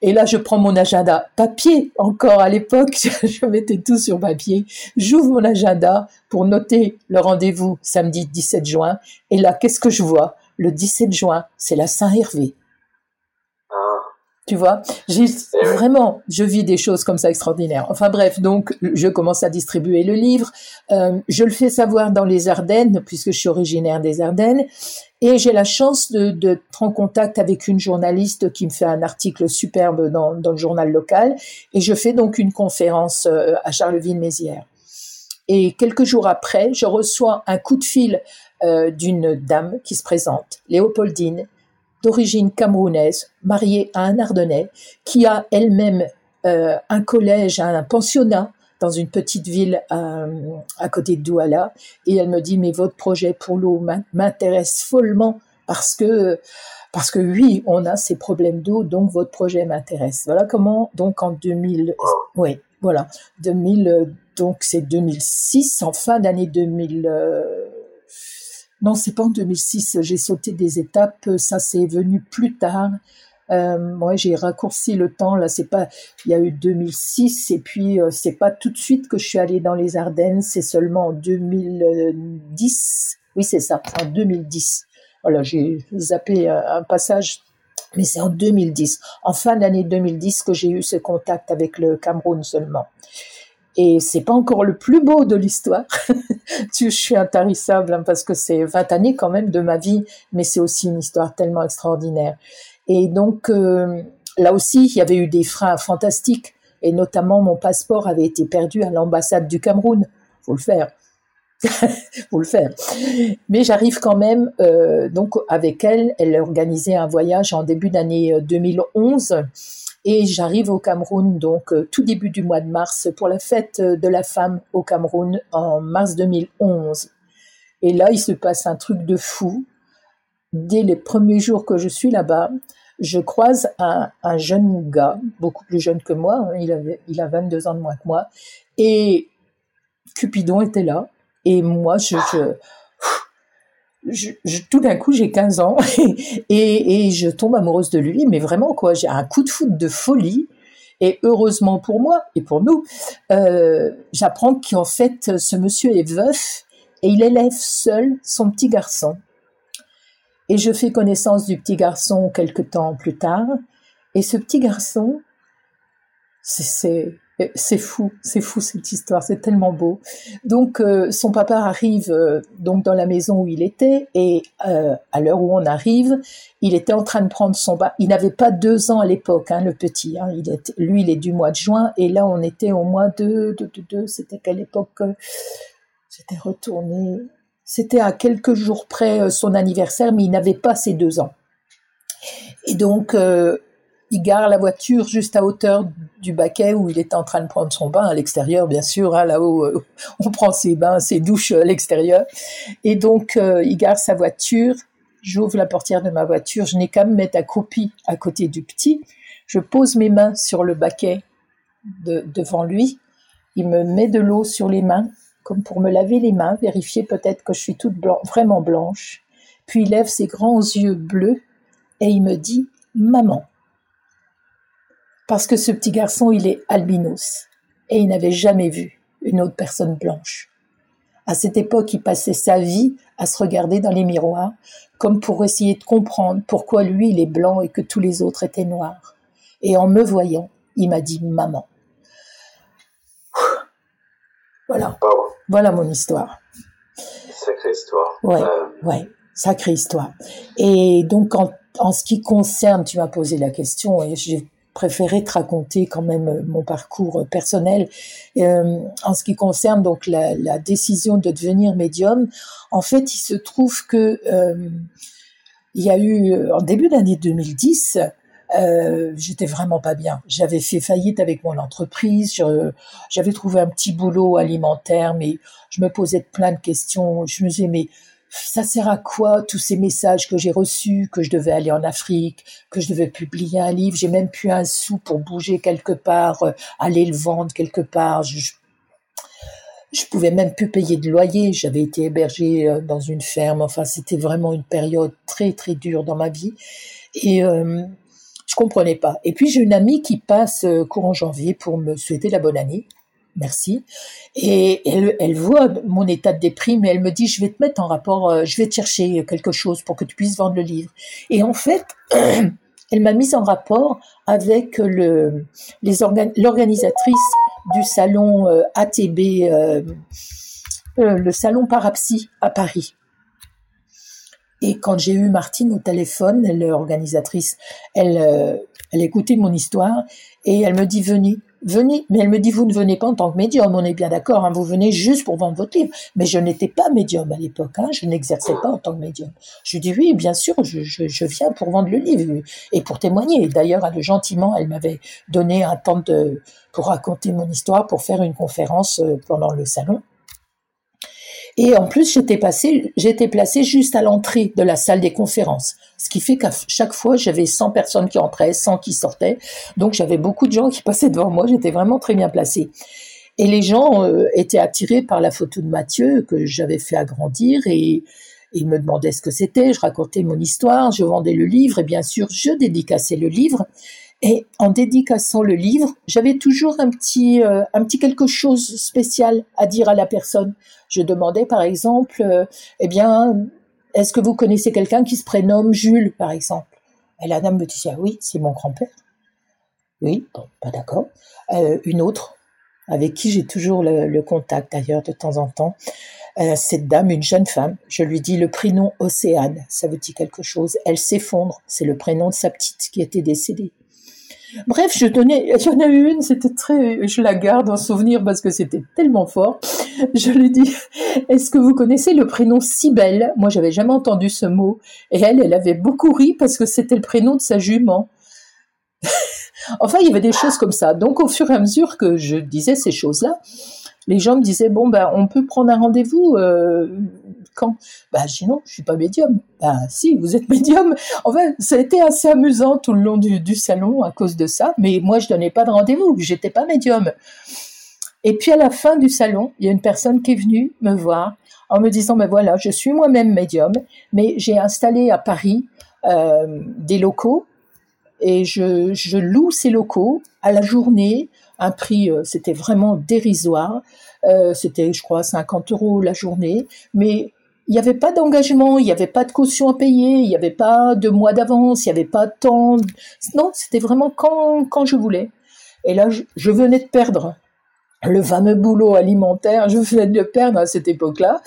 Et là, je prends mon agenda papier. Encore à l'époque, je mettais tout sur papier. J'ouvre mon agenda pour noter le rendez-vous samedi 17 juin. Et là, qu'est-ce que je vois? Le 17 juin, c'est la Saint-Hervé. Tu vois, vraiment, je vis des choses comme ça extraordinaires. Enfin bref, donc je commence à distribuer le livre. Euh, je le fais savoir dans les Ardennes, puisque je suis originaire des Ardennes, et j'ai la chance de, d'être en contact avec une journaliste qui me fait un article superbe dans, dans le journal local, et je fais donc une conférence euh, à Charleville-Mézières. Et quelques jours après, je reçois un coup de fil euh, d'une dame qui se présente, Léopoldine, d'origine camerounaise, mariée à un Ardennais, qui a elle-même euh, un collège, un pensionnat dans une petite ville euh, à côté de Douala. Et elle me dit, mais votre projet pour l'eau m'intéresse follement parce que, parce que oui, on a ces problèmes d'eau, donc votre projet m'intéresse. Voilà comment, donc en 2000, oui, voilà, 2000, donc c'est 2006, en fin d'année 2000, non, c'est pas en 2006. J'ai sauté des étapes. Ça, c'est venu plus tard. Euh, moi, j'ai raccourci le temps. Là, c'est pas. Il y a eu 2006 et puis euh, c'est pas tout de suite que je suis allée dans les Ardennes. C'est seulement en 2010. Oui, c'est ça. En 2010. Voilà, j'ai zappé un passage mais c'est en 2010, en fin d'année 2010, que j'ai eu ce contact avec le Cameroun seulement. Et c'est pas encore le plus beau de l'histoire. je suis intarissable hein, parce que c'est 20 années quand même de ma vie, mais c'est aussi une histoire tellement extraordinaire. Et donc, euh, là aussi, il y avait eu des freins fantastiques. Et notamment, mon passeport avait été perdu à l'ambassade du Cameroun. Faut le faire. Faut le faire. Mais j'arrive quand même, euh, donc avec elle, elle a organisé un voyage en début d'année 2011 euh, et j'arrive au Cameroun donc euh, tout début du mois de mars pour la fête de la femme au Cameroun en mars 2011. Et là, il se passe un truc de fou. Dès les premiers jours que je suis là-bas, je croise un, un, jeune gars, beaucoup plus jeune que moi, hein, il, avait, il a 22 ans de moins que moi, et Cupidon était là, et moi, je, je, tout d'un coup, j'ai 15 ans et, et, je tombe amoureuse de lui, mais vraiment, quoi, j'ai un coup de foot de folie. Et heureusement pour moi et pour nous, euh, j'apprends qu'en fait, ce monsieur est veuf et il élève seul son petit garçon. Et je fais connaissance du petit garçon quelque temps plus tard. Et ce petit garçon, c'est c'est fou, c'est fou cette histoire, c'est tellement beau. Donc euh, son papa arrive euh, donc dans la maison où il était et euh, à l'heure où on arrive, il était en train de prendre son bain. Il n'avait pas deux ans à l'époque, hein, le petit. Hein. il lui, il est du mois de juin et là on était au mois de de, de, de c'était quelle époque C'était retourné. C'était à quelques jours près son anniversaire, mais il n'avait pas ses deux ans. Et donc il gare la voiture juste à hauteur du baquet où il est en train de prendre son bain à l'extérieur, bien sûr, hein, là-haut euh, on prend ses bains, ses douches à l'extérieur. Et donc euh, il gare sa voiture, j'ouvre la portière de ma voiture, je n'ai qu'à me mettre accroupi à côté du petit, je pose mes mains sur le baquet devant lui, il me met de l'eau sur les mains, comme pour me laver les mains, vérifier peut-être que je suis toute vraiment blanche. Puis il lève ses grands yeux bleus et il me dit Maman parce que ce petit garçon, il est albinos et il n'avait jamais vu une autre personne blanche. À cette époque, il passait sa vie à se regarder dans les miroirs, comme pour essayer de comprendre pourquoi lui, il est blanc et que tous les autres étaient noirs. Et en me voyant, il m'a dit maman. Voilà. Voilà mon histoire. Sacrée histoire. Ouais, euh, ouais, sacrée histoire. Et donc, en, en ce qui concerne, tu m'as posé la question et j'ai préféré te raconter quand même euh, mon parcours euh, personnel. Euh, en ce qui concerne donc la, décision de devenir médium, en fait, il se trouve que il y a eu en début d'année 2010. Euh, j'étais vraiment pas bien. J'avais fait faillite avec mon entreprise. J'avais trouvé un petit boulot alimentaire, mais je me posais plein de questions. Je me disais mais ça sert à quoi tous ces messages que j'ai reçus, que je devais aller en Afrique, que je devais publier un livre, j'ai même plus un sou pour bouger quelque part, euh, aller le vendre quelque part. Je, je pouvais même plus payer de loyer. J'avais été hébergée euh, dans une ferme. Enfin, c'était vraiment une période très très dure dans ma vie et euh, je comprenais pas. Et puis j'ai une amie qui passe euh, courant janvier pour me souhaiter la bonne année merci. Et elle, voit mon état de déprime et elle me dit, je vais te mettre en rapport, euh, je vais te chercher quelque chose pour que tu puisses vendre le livre. Et en fait, elle m'a mise en rapport avec le, les l'organisatrice du salon euh, ATB, euh, le salon Parapsy à Paris. Et quand j'ai eu Martine au téléphone, l'organisatrice, elle, elle écoutait mon histoire et elle me dit venez, venez. Mais elle me dit vous ne venez pas en tant que médium, on est bien d'accord, hein, vous venez juste pour vendre votre livre. Mais je n'étais pas médium à l'époque, hein, je n'exerçais pas en tant que médium. Je dis oui, bien sûr, je, je, je, viens pour vendre le livre et pour témoigner. D'ailleurs, gentiment, elle m'avait donné un temps de pour raconter mon histoire, pour faire une conférence euh, pendant le salon. Et en plus, j'étais passé, placé juste à l'entrée de la salle des conférences. Ce qui fait qu'à chaque fois, j'avais 100 personnes qui entraient, 100 qui sortaient. Donc, j'avais beaucoup de gens qui passaient devant moi. J'étais vraiment très bien placé. Et les gens euh, étaient attirés par la photo de Mathieu que j'avais fait agrandir et, ils me demandaient ce que c'était. Je racontais mon histoire, je vendais le livre et bien sûr, je dédicassais le livre. Et en dédicaçant le livre, j'avais toujours un petit, euh, un petit quelque chose spécial à dire à la personne. Je demandais par exemple, euh, eh bien, est-ce que vous connaissez quelqu'un qui se prénomme Jules, par exemple? Et la dame me disait, ah oui, c'est mon grand-père. Oui, bon, pas d'accord. Euh, une autre. avec qui j'ai toujours le, contact d'ailleurs de temps en temps. Cette dame, une jeune femme, je lui dis le prénom Océane, ça vous dit quelque chose? Elle s'effondre, c'est le prénom de sa petite qui était décédée. Bref, je donnais, il y en a eu une, c'était très, je la garde en souvenir parce que c'était tellement fort. Je lui dis, est-ce que vous connaissez le prénom Cybelle? Moi, j'avais jamais entendu ce mot. Et elle, elle avait beaucoup ri parce que c'était le prénom de sa jument. enfin, il y avait des choses comme ça. Donc, au fur et à mesure que je disais ces choses-là, les gens me disaient bon ben on peut prendre un rendez-vous euh, quand je dis non, je suis pas médium. Ben si, vous êtes médium. En fait, ça a été assez amusant tout le long du, salon à cause de ça. Mais moi, je donnais pas de rendez-vous. J'étais pas médium. Et puis à la fin du salon, il y a une personne qui est venue me voir en me disant ben voilà, je suis moi-même médium, mais j'ai installé à Paris euh, des locaux et je, je loue ces locaux à la journée un prix, euh, c'était vraiment dérisoire. Euh, c'était, je crois, 50 euros la journée. Mais il n'y avait pas d'engagement, il n'y avait pas de caution à payer, il n'y avait pas de mois d'avance, il n'y avait pas de temps. Non, c'était vraiment quand, quand je voulais. Et là, je, venais de perdre le fameux boulot alimentaire, je venais de perdre à cette époque-là.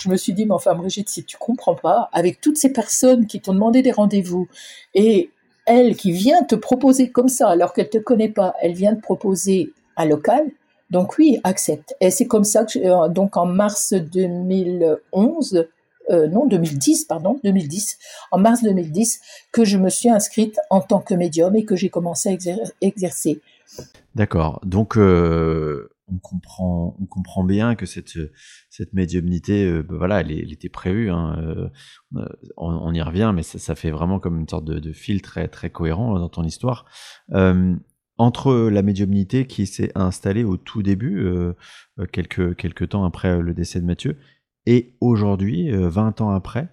Je me suis dit, mais enfin, Brigitte, si tu comprends pas, avec toutes ces personnes qui t'ont demandé des rendez-vous et elle qui vient te proposer comme ça, alors qu'elle te connaît pas, elle vient te proposer un local. Donc oui, accepte. Et c'est comme ça que, euh, donc en mars 2011, euh, non 2010, pardon, 2010, en mars 2010, que je me suis inscrite en tant que médium et que j'ai commencé à exercer. D'accord. Donc euh, on comprend, on comprend bien que cette, cette médiumnité, bah voilà, elle, était prévue. Hein, on, y revient, mais ça, fait vraiment comme une sorte de, fil très, très cohérent dans ton histoire. Euh, entre la médiumnité qui s'est installée au tout début, quelques, quelques temps après le décès de Mathieu, et aujourd'hui, 20 ans après,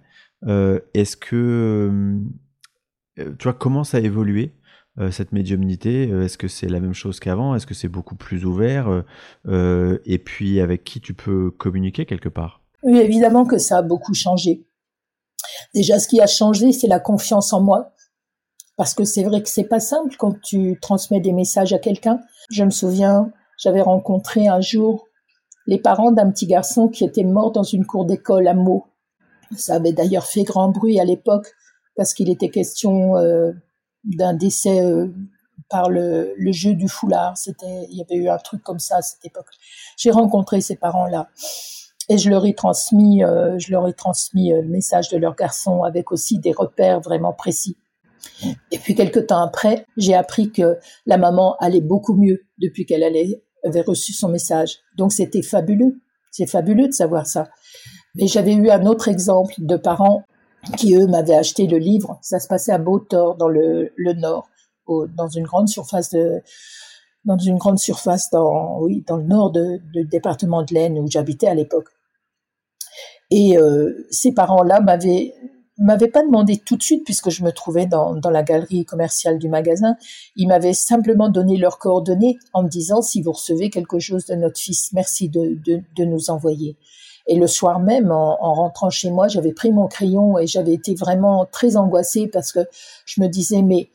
est-ce que tu vois comment ça a évolué euh, cette médiumnité euh, Est-ce que c'est la même chose qu'avant Est-ce que c'est beaucoup plus ouvert euh, Et puis avec qui tu peux communiquer quelque part? Oui, évidemment que ça a beaucoup changé. Déjà, ce qui a changé, c'est la confiance en moi. Parce que c'est vrai que c'est pas simple quand tu transmets des messages à quelqu'un. Je me souviens, j'avais rencontré un jour les parents d'un petit garçon qui était mort dans une cour d'école à Meaux. Ça avait d'ailleurs fait grand bruit à l'époque parce qu'il était question d'un décès euh, par le, jeu du foulard. C'était, il y avait eu un truc comme ça à cette époque. J'ai rencontré ces parents-là et je leur ai transmis, euh, je leur ai transmis euh, le message de leur garçon avec aussi des repères vraiment précis. Et puis quelques temps après, j'ai appris que la maman allait beaucoup mieux depuis qu'elle avait reçu son message. Donc c'était fabuleux. C'est fabuleux de savoir ça. Mais j'avais eu un autre exemple de parents qui eux m'avaient acheté le livre. Ça se passait à Beautort dans le, Nord, dans une grande surface dans une grande surface dans le nord du département de l'Aisne où j'habitais à l'époque. Et euh, ces parents-là m'avaient m'avaient pas demandé tout de suite puisque je me trouvais dans, dans la galerie commerciale du magasin. Ils m'avaient simplement donné leurs coordonnées en me disant si vous recevez quelque chose de notre fils, merci de, de, de nous envoyer. Et le soir même, en, rentrant chez moi, j'avais pris mon crayon et j'avais été vraiment très angoissée parce que je me disais, mais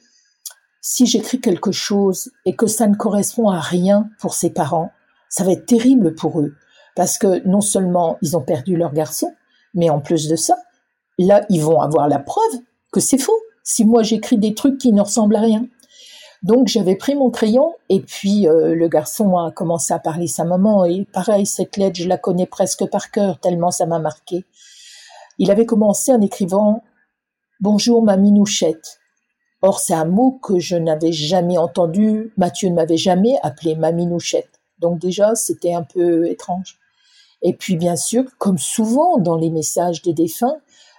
si j'écris quelque chose et que ça ne correspond à rien pour ses parents, ça va être terrible pour eux. Parce que non seulement ils ont perdu leur garçon, mais en plus de ça, là, ils vont avoir la preuve que c'est faux. Si moi j'écris des trucs qui ne ressemblent à rien. Donc j'avais pris mon crayon et puis euh, le garçon a commencé à parler sa maman et pareil cette lettre je la connais presque par cœur tellement ça m'a marqué. Il avait commencé en écrivant Bonjour ma minouchette. Or c'est un mot que je n'avais jamais entendu, Mathieu ne m'avait jamais appelé ma minouchette. Donc déjà c'était un peu étrange. Et puis bien sûr, comme souvent dans les messages des défunts,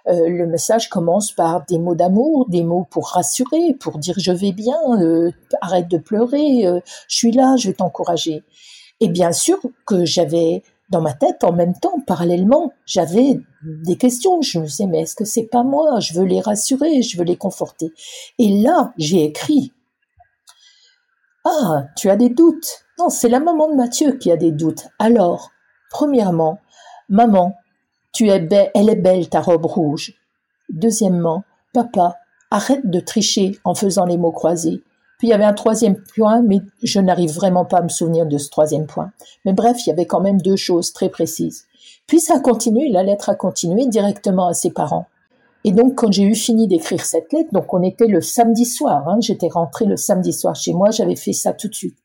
euh, le message commence par des mots d'amour, des mots pour rassurer, pour dire je vais bien, euh, arrête de pleurer, euh, je suis là, je vais t'encourager. Et bien sûr que j'avais dans ma tête en même temps, parallèlement, j'avais des questions. Je me disais mais est-ce que c'est pas moi? Je veux les rassurer, je veux les conforter. Et là, j'ai écrit ah, tu as des doutes. Non, c'est la maman de Mathieu qui a des doutes. Alors, premièrement, maman, tu es belle, elle est belle ta robe rouge. Deuxièmement, papa, arrête de tricher en faisant les mots croisés. Puis il y avait un troisième point, mais je n'arrive vraiment pas à me souvenir de ce troisième point. Mais bref, il y avait quand même deux choses très précises. Puis ça a continué, la lettre a continué directement à ses parents. Et donc, quand j'ai eu fini d'écrire cette lettre, donc on était le samedi soir, hein, j'étais rentrée le samedi soir chez moi, j'avais fait ça tout de suite.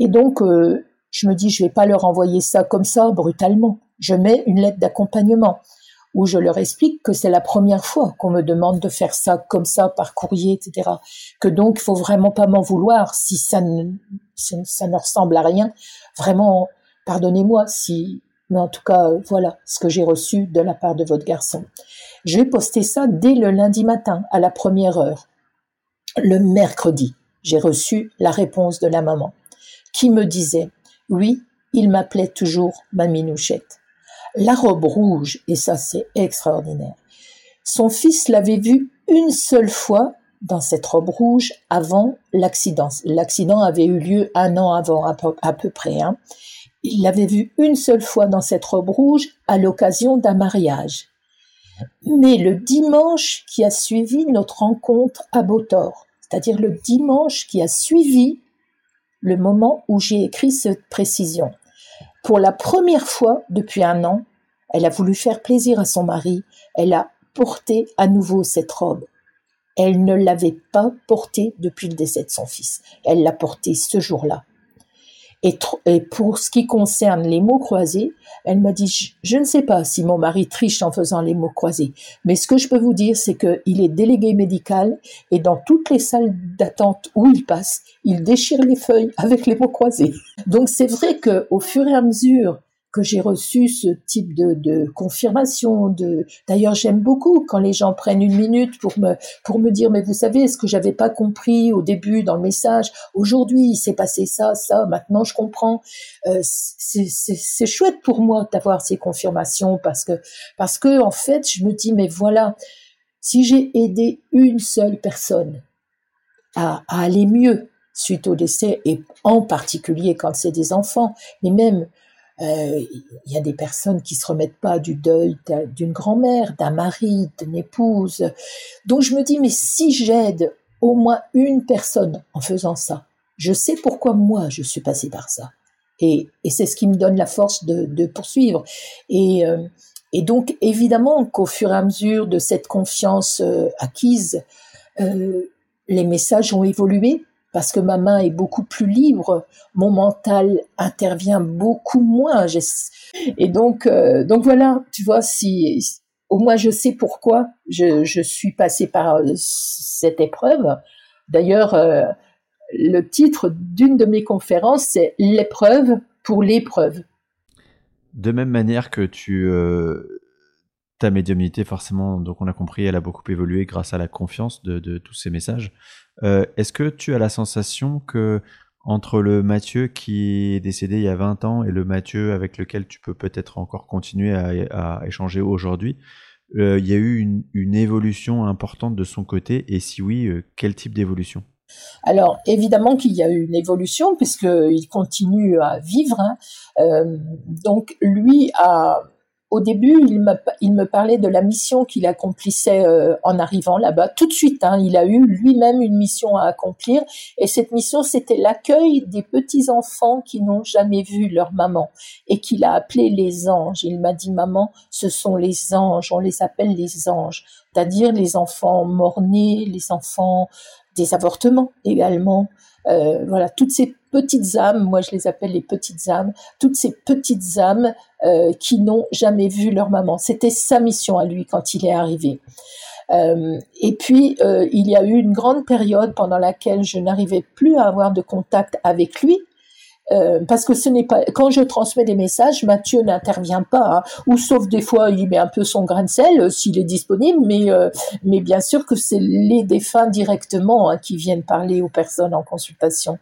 Et donc, euh, je me dis, je vais pas leur envoyer ça comme ça, brutalement. Je mets une lettre d'accompagnement où je leur explique que c'est la première fois qu'on me demande de faire ça comme ça par courrier, etc. Que donc, il faut vraiment pas m'en vouloir si ça ne, ça ne ressemble à rien. Vraiment, pardonnez-moi si, mais en tout cas, voilà ce que j'ai reçu de la part de votre garçon. J'ai posté ça dès le lundi matin, à la première heure. Le mercredi, j'ai reçu la réponse de la maman, qui me disait, oui, il m'appelait toujours ma minouchette la robe rouge, et ça c'est extraordinaire. Son fils l'avait vue une seule fois dans cette robe rouge avant l'accident. L'accident avait eu lieu un an avant à peu, près. Hein. Il l'avait vue une seule fois dans cette robe rouge à l'occasion d'un mariage. Mais le dimanche qui a suivi notre rencontre à Botor, c'est-à-dire le dimanche qui a suivi le moment où j'ai écrit cette précision, pour la première fois depuis un an, elle a voulu faire plaisir à son mari, elle a porté à nouveau cette robe. Elle ne l'avait pas portée depuis le décès de son fils. Elle l'a portée ce jour-là. Et, pour ce qui concerne les mots croisés, elle m'a dit, je, ne sais pas si mon mari triche en faisant les mots croisés, mais ce que je peux vous dire, c'est qu'il est délégué médical et dans toutes les salles d'attente où il passe, il déchire les feuilles avec les mots croisés. Donc c'est vrai que au fur et à mesure que j'ai reçu ce type de, confirmation. De, d'ailleurs, j'aime beaucoup quand les gens prennent une minute pour me pour me dire, mais vous savez, ce que j'avais pas compris au début dans le message, aujourd'hui il s'est passé ça, ça, maintenant je comprends. Euh, c'est, chouette pour moi d'avoir ces confirmations parce que parce que en fait, je me dis, mais voilà, si j'ai aidé une seule personne à, à aller mieux suite au décès et en particulier quand c'est des enfants, mais même il y a des personnes qui se remettent pas du deuil d'une grand-mère, d'un mari, d'une épouse. Donc je me dis, mais si j'aide au moins une personne en faisant ça, je sais pourquoi moi je suis passée par ça. Et, et c'est ce qui me donne la force de, de poursuivre. Et, euh, et donc évidemment qu'au fur et à mesure de cette confiance euh, acquise, les messages ont évolué parce que ma main est beaucoup plus libre, mon mental intervient beaucoup moins. Et donc, euh, donc voilà, tu vois, au moins je sais pourquoi je, je suis passée par euh, cette épreuve. D'ailleurs, euh, le titre d'une de mes conférences, c'est l'épreuve pour l'épreuve. De même manière que tu ta médiumnité, forcément, donc on a compris, elle a beaucoup évolué grâce à la confiance de, tous ces messages. Euh, est-ce que tu as la sensation que entre le Mathieu qui est décédé il y a 20 ans et le Mathieu avec lequel tu peux peut-être encore continuer à, échanger aujourd'hui, euh, il y a eu une, évolution importante de son côté Et si oui, euh, quel type d'évolution? Alors évidemment qu'il y a eu une évolution puisqu'il continue à vivre. Hein. donc lui a au début, il me, il me parlait de la mission qu'il accomplissait euh, en arrivant là-bas. Tout de suite, hein, il a eu lui-même une mission à accomplir. Et cette mission, c'était l'accueil des petits-enfants qui n'ont jamais vu leur maman et qu'il a appelé les anges. Il m'a dit, maman, ce sont les anges, on les appelle les anges, c'est-à-dire les enfants morts-nés, les enfants des avortements également. Euh, voilà, toutes ces petites âmes, moi je les appelle les petites âmes, toutes ces petites âmes euh, qui n'ont jamais vu leur maman. C'était sa mission à lui quand il est arrivé. Euh, et puis, euh, il y a eu une grande période pendant laquelle je n'arrivais plus à avoir de contact avec lui, euh, parce que ce n'est pas quand je transmets des messages, Mathieu n'intervient pas, hein, ou sauf des fois il met un peu son grain de sel euh, s'il est disponible, mais euh, mais bien sûr que c'est les défunts directement hein, qui viennent parler aux personnes en consultation.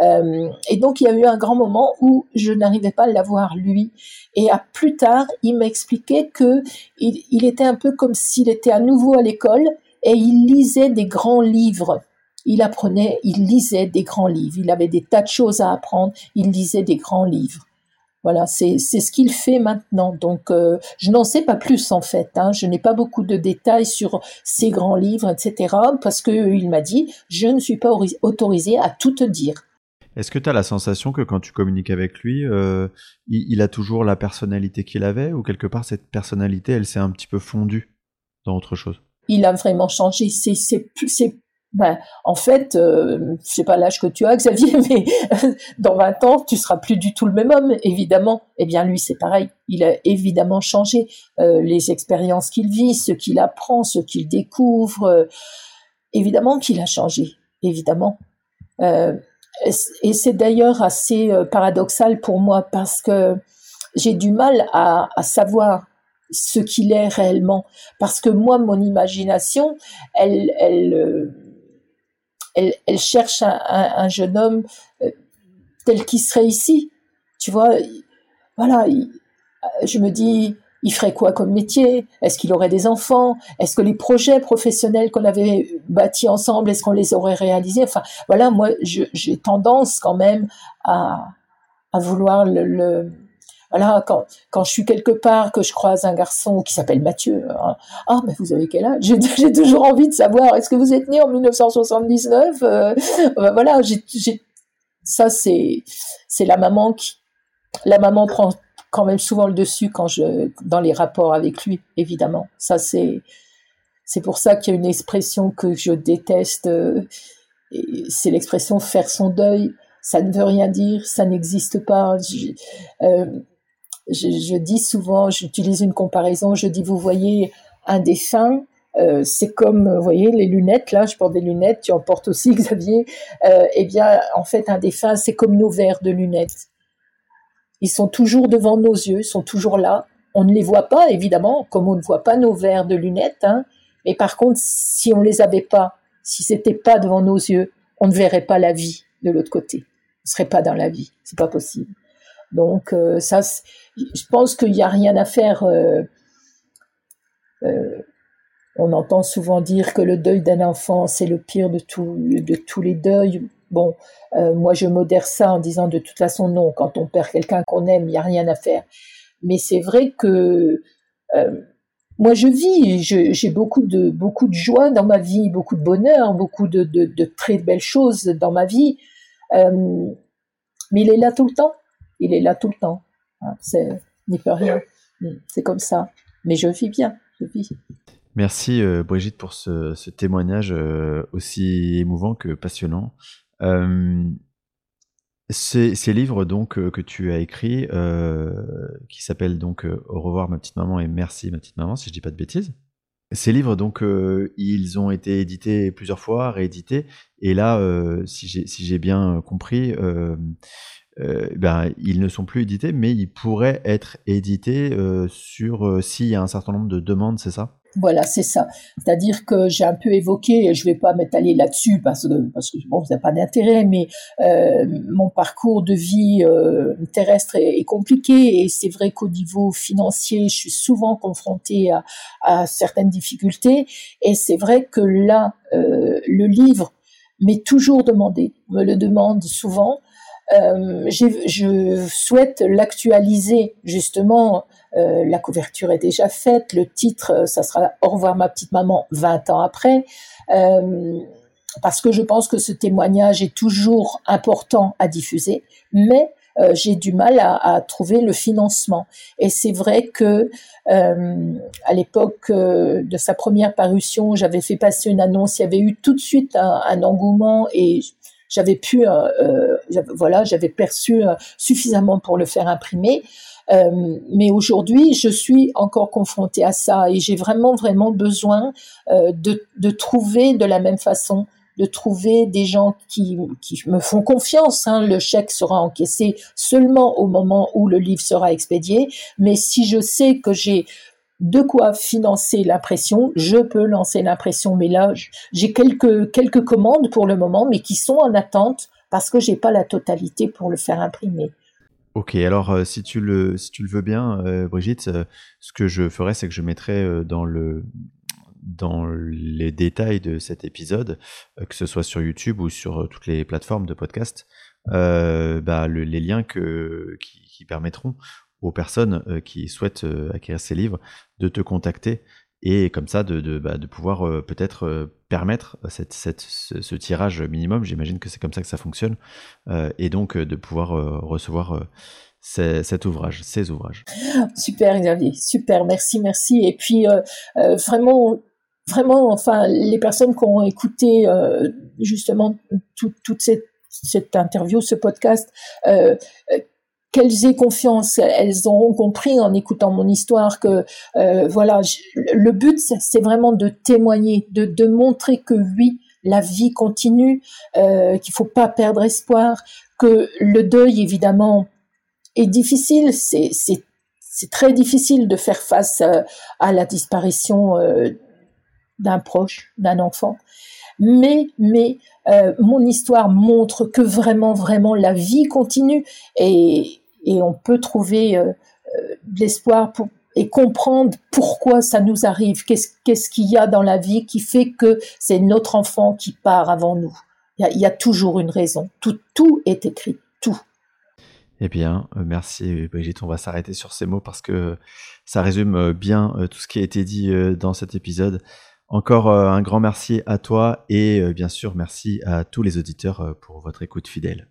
et donc il y a eu un grand moment où je n'arrivais pas à l'avoir lui, et à plus tard il m'expliquait que il, il était un peu comme s'il était à nouveau à l'école et il lisait des grands livres il apprenait, il lisait des grands livres. Il avait des tas de choses à apprendre. Il lisait des grands livres. Voilà, c'est ce qu'il fait maintenant. Donc, euh, je n'en sais pas plus en fait. Hein. Je n'ai pas beaucoup de détails sur ses grands livres, etc. Parce que il m'a dit, je ne suis pas autorisé à tout te dire. Est-ce que tu as la sensation que quand tu communiques avec lui, euh, il, a toujours la personnalité qu'il avait ou quelque part cette personnalité, elle s'est un petit peu fondue dans autre chose? Il a vraiment changé. C'est ben, en fait, euh, je sais pas l'âge que tu as, Xavier, mais dans 20 ans, tu seras plus du tout le même homme, évidemment. Eh bien, lui, c'est pareil. Il a évidemment changé euh, les expériences qu'il vit, ce qu'il apprend, ce qu'il découvre. Euh, évidemment qu'il a changé, évidemment. Euh, et c'est d'ailleurs assez euh, paradoxal pour moi parce que j'ai du mal à, à savoir ce qu'il est réellement parce que moi mon imagination elle elle elle, elle cherche un, un, jeune homme euh, tel qu'il serait ici. Tu vois, voilà, je me dis, il ferait quoi comme métier? Est-ce qu'il aurait des enfants? Est-ce que les projets professionnels qu'on avait bâtis ensemble, est-ce qu'on les aurait réalisés? Enfin, voilà, moi, j'ai tendance quand même à, à vouloir le, le voilà, quand, quand je suis quelque part, que je croise un garçon qui s'appelle Mathieu, hein, ah, mais vous avez quel âge? J'ai toujours envie de savoir, est-ce que vous êtes né en 1979 euh, euh, Voilà, j'ai, ça c'est c'est la maman qui, la maman prend quand même souvent le dessus quand je dans les rapports avec lui, évidemment. Ça c'est c'est pour ça qu'il y a une expression que je déteste, euh, c'est l'expression faire son deuil. Ça ne veut rien dire, ça n'existe pas. euh, je, dis souvent, j'utilise une comparaison, je dis, vous voyez un défunt, euh, c'est comme, vous voyez, les lunettes, là, je porte des lunettes, tu en portes aussi, Xavier. Euh, eh bien, en fait, un défunt, c'est comme nos verres de lunettes. Ils sont toujours devant nos yeux, ils sont toujours là. On ne les voit pas, évidemment, comme on ne voit pas nos verres de lunettes. Hein. Mais par contre, si on les avait pas, si c'était pas devant nos yeux, on ne verrait pas la vie de l'autre côté. On serait pas dans la vie. C'est pas possible. Donc euh, ça, je pense qu'il n'y a rien à faire. Euh, euh, on entend souvent dire que le deuil d'un enfant, c'est le pire de, tous les deuils. Bon, moi je modère ça en disant de toute façon non, quand on perd quelqu'un qu'on aime, il n'y a rien à faire. Mais c'est vrai que moi je vis, j'ai beaucoup de, beaucoup de joie dans ma vie, beaucoup de bonheur, beaucoup de très belles choses dans ma vie. mais il est là tout le temps il est là tout le temps. Hein, c'est n'y peut rien. Mm, c'est comme ça. Mais je vis bien. Je vis. Merci euh, Brigitte pour ce, témoignage euh, aussi émouvant que passionnant. Euh, ces, livres donc que tu as écrits, qui s'appellent donc Au revoir ma petite maman et Merci ma petite maman, si je dis pas de bêtises. Ces livres donc ils ont été édités plusieurs fois, réédités, et là, si j'ai bien compris, euh, ben, ils ne sont plus édités, mais ils pourraient être édités euh, sur euh, s'il y a un certain nombre de demandes, c'est ça? Voilà, c'est ça. C'est-à-dire que j'ai un peu évoqué, et je vais pas m'étaler là-dessus parce que parce que bon, ça n'a pas d'intérêt, mais euh, mon parcours de vie euh, terrestre est, compliqué et c'est vrai qu'au niveau financier, je suis souvent confrontée à, à certaines difficultés et c'est vrai que là, le livre m'est toujours demandé, me le demande souvent euh, je souhaite l'actualiser justement. Euh, la couverture est déjà faite, le titre, euh, ça sera Au revoir ma petite maman 20 ans après, parce que je pense que ce témoignage est toujours important à diffuser, mais j'ai du mal à, trouver le financement. Et c'est vrai que à l'époque de sa première parution, j'avais fait passer une annonce, il y avait eu tout de suite un, un engouement et j'avais pu, euh, euh voilà, j'avais perçu euh, suffisamment pour le faire imprimer. Mais aujourd'hui, je suis encore confrontée à ça et j'ai vraiment, vraiment besoin de, trouver de la même façon, de trouver des gens qui, qui me font confiance. Hein. Le chèque sera encaissé seulement au moment où le livre sera expédié, mais si je sais que j'ai de quoi financer l'impression. Je peux lancer l'impression, mais là, j'ai quelques, commandes pour le moment, mais qui sont en attente parce que j'ai pas la totalité pour le faire imprimer. Ok, alors euh, si, tu le, veux bien, euh, Brigitte, euh, ce que je ferai, c'est que je mettrai dans, le, dans les détails de cet épisode, que ce soit sur YouTube ou sur toutes les plateformes de podcast, bah, les liens qui, permettront aux personnes qui souhaitent acquérir ces livres de te contacter et comme ça de, de, bah, de pouvoir euh, peut-être euh, permettre cette, cette, ce, tirage minimum, j'imagine que c'est comme ça que ça fonctionne, euh, et donc de pouvoir recevoir cet ouvrage, ces ouvrages. Super Xavier, super, merci, merci. Et puis vraiment, vraiment, enfin, les personnes qui ont écouté justement toute cette, cette interview, ce podcast, qu'elles aient confiance, elles auront compris en écoutant mon histoire que euh, voilà, le but c'est vraiment de témoigner, de, de, montrer que oui, la vie continue, euh, qu'il faut pas perdre espoir, que le deuil évidemment est difficile, c'est c'est très difficile de faire face euh, à la disparition euh, d'un proche, d'un enfant. Mais, mais mon histoire montre que vraiment, vraiment, la vie continue et, et on peut trouver euh, euh, de l'espoir et comprendre pourquoi ça nous arrive, qu'est-ce qu'il y a dans la vie qui fait que c'est notre enfant qui part avant nous. Il y a, toujours une raison. Tout, tout est écrit, tout. Eh bien, euh, merci Brigitte. On va s'arrêter sur ces mots parce que ça résume bien tout ce qui a été dit dans cet épisode. Encore un grand merci à toi et bien sûr merci à tous les auditeurs pour votre écoute fidèle.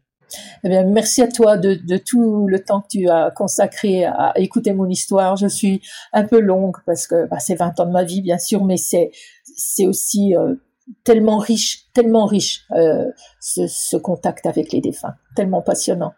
Eh bien, merci à toi de, tout le temps que tu as consacré à écouter mon histoire. Je suis un peu longue parce que bah, c'est 20 ans de ma vie, bien sûr, mais c'est c'est aussi euh, tellement riche, tellement riche euh, ce contact avec les défunts, tellement passionnant.